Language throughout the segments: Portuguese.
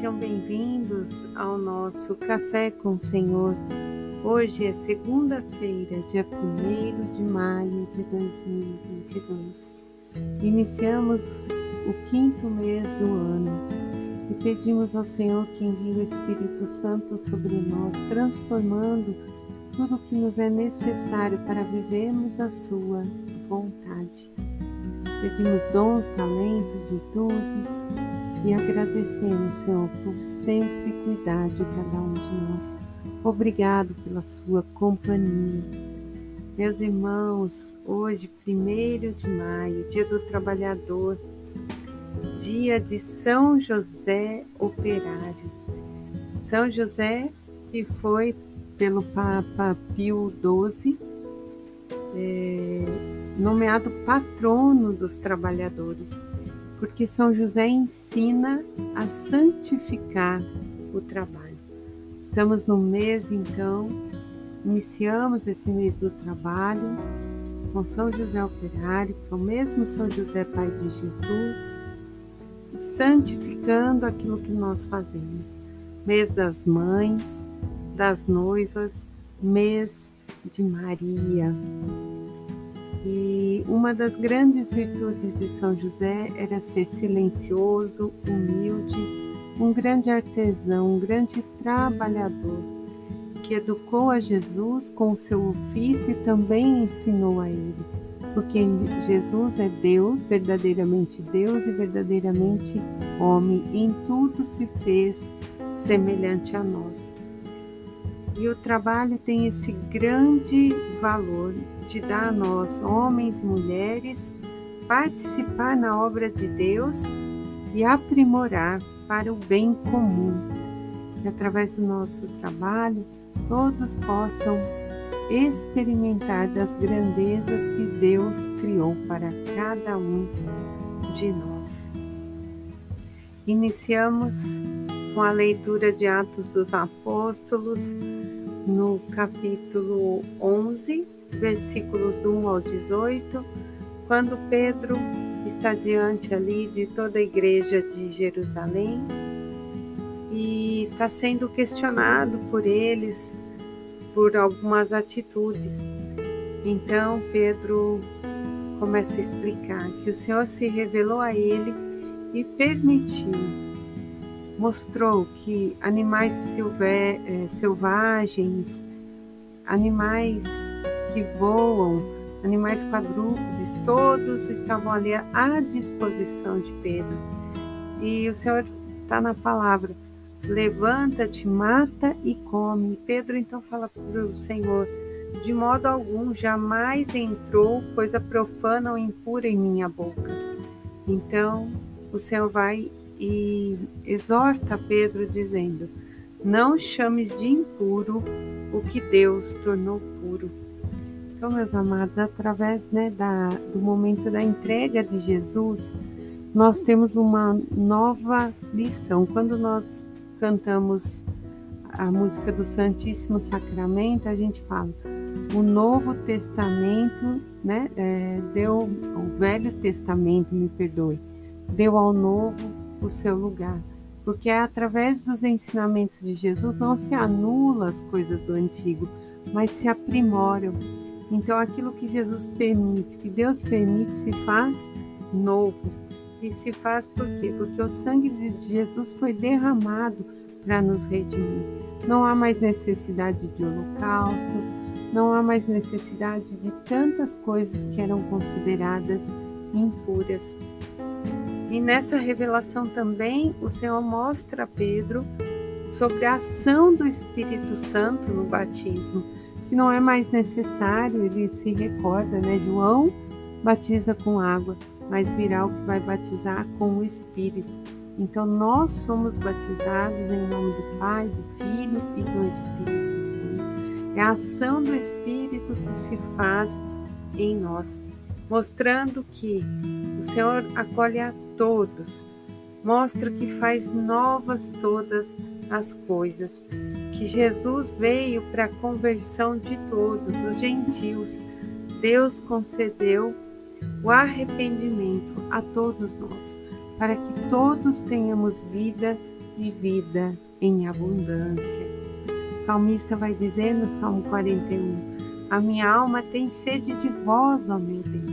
Sejam bem-vindos ao nosso Café com o Senhor. Hoje é segunda-feira, dia 1 de maio de 2022. Iniciamos o quinto mês do ano e pedimos ao Senhor que envie o Espírito Santo sobre nós, transformando tudo o que nos é necessário para vivermos a Sua vontade. Pedimos dons, talentos, virtudes e agradecemos, Senhor, por sempre cuidar de cada um de nós. Obrigado pela sua companhia. Meus irmãos, hoje, 1 de maio, dia do trabalhador, dia de São José Operário. São José, que foi pelo Papa Pio XII, é, nomeado patrono dos trabalhadores porque São José ensina a santificar o trabalho. Estamos no mês, então, iniciamos esse mês do trabalho com São José Operário, que é o mesmo São José Pai de Jesus, santificando aquilo que nós fazemos. Mês das mães, das noivas, mês de Maria. E uma das grandes virtudes de São José era ser silencioso, humilde, um grande artesão, um grande trabalhador, que educou a Jesus com o seu ofício e também ensinou a ele. Porque Jesus é Deus, verdadeiramente Deus e verdadeiramente homem, em tudo se fez semelhante a nós. E o trabalho tem esse grande valor de dar a nós, homens e mulheres, participar na obra de Deus e aprimorar para o bem comum. Que através do nosso trabalho todos possam experimentar das grandezas que Deus criou para cada um de nós. Iniciamos com a leitura de Atos dos Apóstolos, no capítulo 11, versículos do 1 ao 18, quando Pedro está diante ali de toda a igreja de Jerusalém e está sendo questionado por eles por algumas atitudes. Então Pedro começa a explicar que o Senhor se revelou a ele e permitiu mostrou que animais silve, é, selvagens, animais que voam, animais quadrúpedes, todos estavam ali à disposição de Pedro. E o Senhor está na palavra: levanta-te, mata e come. Pedro então fala para o Senhor: de modo algum jamais entrou coisa profana ou impura em minha boca. Então o Senhor vai e exorta Pedro dizendo: Não chames de impuro o que Deus tornou puro. Então, meus amados, através né, da, do momento da entrega de Jesus, nós temos uma nova lição. Quando nós cantamos a música do Santíssimo Sacramento, a gente fala: o Novo Testamento, né, é, deu, o Velho Testamento, me perdoe, deu ao Novo o seu lugar. Porque é através dos ensinamentos de Jesus não se anula as coisas do antigo, mas se aprimoram. Então aquilo que Jesus permite, que Deus permite, se faz novo. E se faz por quê? Porque o sangue de Jesus foi derramado para nos redimir. Não há mais necessidade de holocaustos, não há mais necessidade de tantas coisas que eram consideradas impuras. E nessa revelação também o Senhor mostra a Pedro sobre a ação do Espírito Santo no batismo, que não é mais necessário, ele se recorda, né? João batiza com água, mas virá o que vai batizar com o Espírito. Então nós somos batizados em nome do Pai, do Filho e do Espírito Santo. É a ação do Espírito que se faz em nós, mostrando que o Senhor acolhe a todos. Mostra que faz novas todas as coisas, que Jesus veio para a conversão de todos, os gentios. Deus concedeu o arrependimento a todos nós, para que todos tenhamos vida e vida em abundância. O salmista vai dizer no Salmo 41: A minha alma tem sede de vós, ó meu Deus.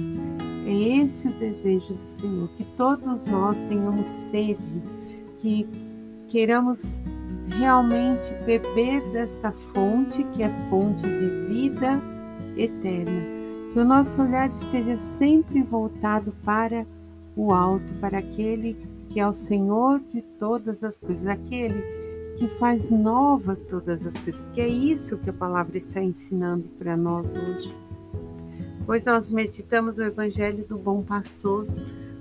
É esse o desejo do Senhor, que todos nós tenhamos sede, que queiramos realmente beber desta fonte, que é fonte de vida eterna. Que o nosso olhar esteja sempre voltado para o alto, para aquele que é o Senhor de todas as coisas, aquele que faz nova todas as coisas, porque é isso que a palavra está ensinando para nós hoje. Pois nós meditamos o Evangelho do Bom Pastor,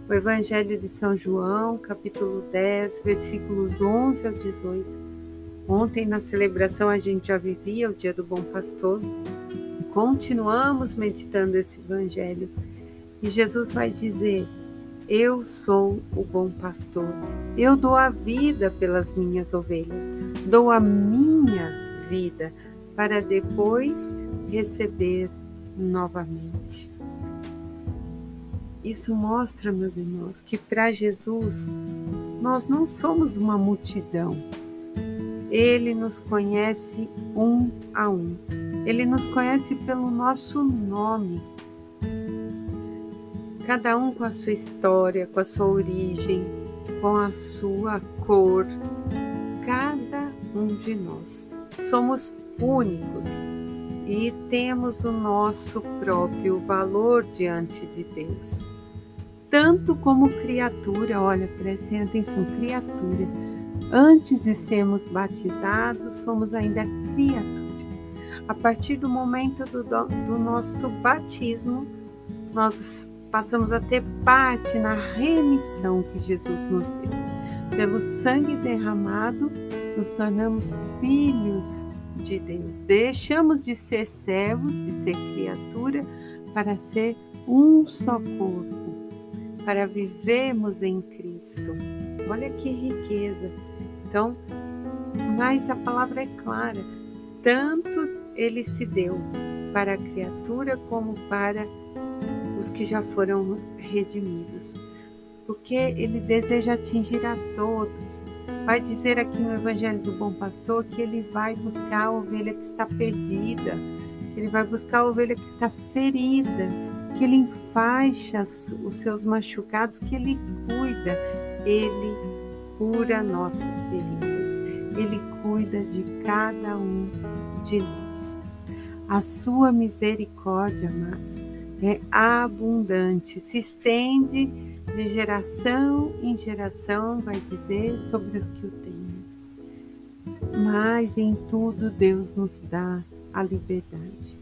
o Evangelho de São João, capítulo 10, versículos 11 ao 18. Ontem, na celebração, a gente já vivia o Dia do Bom Pastor. Continuamos meditando esse Evangelho. E Jesus vai dizer: Eu sou o bom pastor. Eu dou a vida pelas minhas ovelhas. Dou a minha vida para depois receber novamente. Isso mostra, meus irmãos, que para Jesus nós não somos uma multidão. Ele nos conhece um a um. Ele nos conhece pelo nosso nome. Cada um com a sua história, com a sua origem, com a sua cor. Cada um de nós somos únicos e temos o nosso próprio valor diante de Deus tanto como criatura, olha, prestem atenção, criatura. Antes de sermos batizados, somos ainda criatura. A partir do momento do, do nosso batismo, nós passamos a ter parte na remissão que Jesus nos deu. Pelo sangue derramado, nos tornamos filhos de Deus. Deixamos de ser servos, de ser criatura, para ser um só corpo para vivermos em Cristo. Olha que riqueza. Então, mas a palavra é clara. Tanto ele se deu para a criatura como para os que já foram redimidos. Porque ele deseja atingir a todos. Vai dizer aqui no Evangelho do Bom Pastor que ele vai buscar a ovelha que está perdida, que ele vai buscar a ovelha que está ferida, que Ele enfaixa os seus machucados, que Ele cuida, Ele cura nossas feridas, Ele cuida de cada um de nós. A sua misericórdia, amados, é abundante, se estende de geração em geração, vai dizer, sobre os que o têm. Mas em tudo Deus nos dá a liberdade.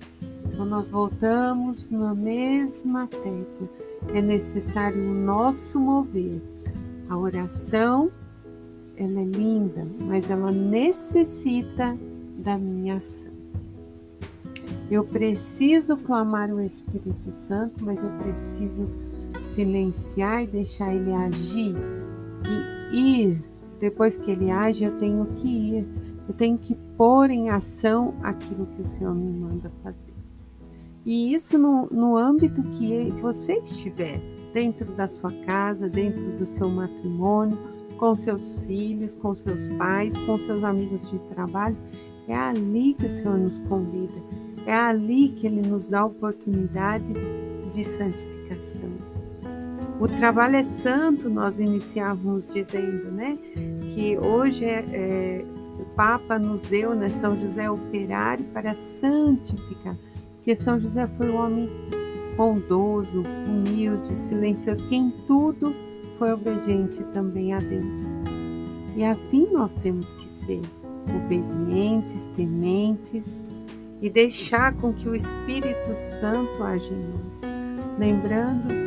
Então nós voltamos na mesma tecla. É necessário o nosso mover. A oração, ela é linda, mas ela necessita da minha ação. Eu preciso clamar o Espírito Santo, mas eu preciso silenciar e deixar ele agir e ir. Depois que ele age, eu tenho que ir. Eu tenho que pôr em ação aquilo que o Senhor me manda fazer. E isso no, no âmbito que você estiver, dentro da sua casa, dentro do seu matrimônio, com seus filhos, com seus pais, com seus amigos de trabalho, é ali que o Senhor nos convida, é ali que Ele nos dá a oportunidade de santificação. O trabalho é santo, nós iniciávamos dizendo, né? Que hoje é, é, o Papa nos deu, né? São José operário para santificar porque São José foi um homem bondoso, humilde, silencioso, que em tudo foi obediente também a Deus. E assim nós temos que ser obedientes, tementes e deixar com que o Espírito Santo age em nós. Lembrando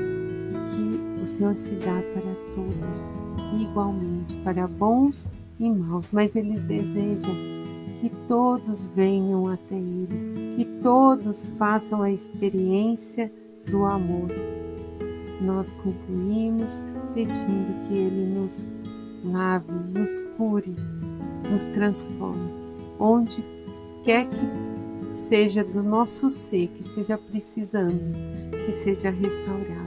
Senhor se dá para todos, igualmente, para bons e maus, mas Ele deseja que todos venham até Ele, que todos façam a experiência do amor. Nós concluímos pedindo que Ele nos lave, nos cure, nos transforme, onde quer que seja do nosso ser que esteja precisando, que seja restaurado.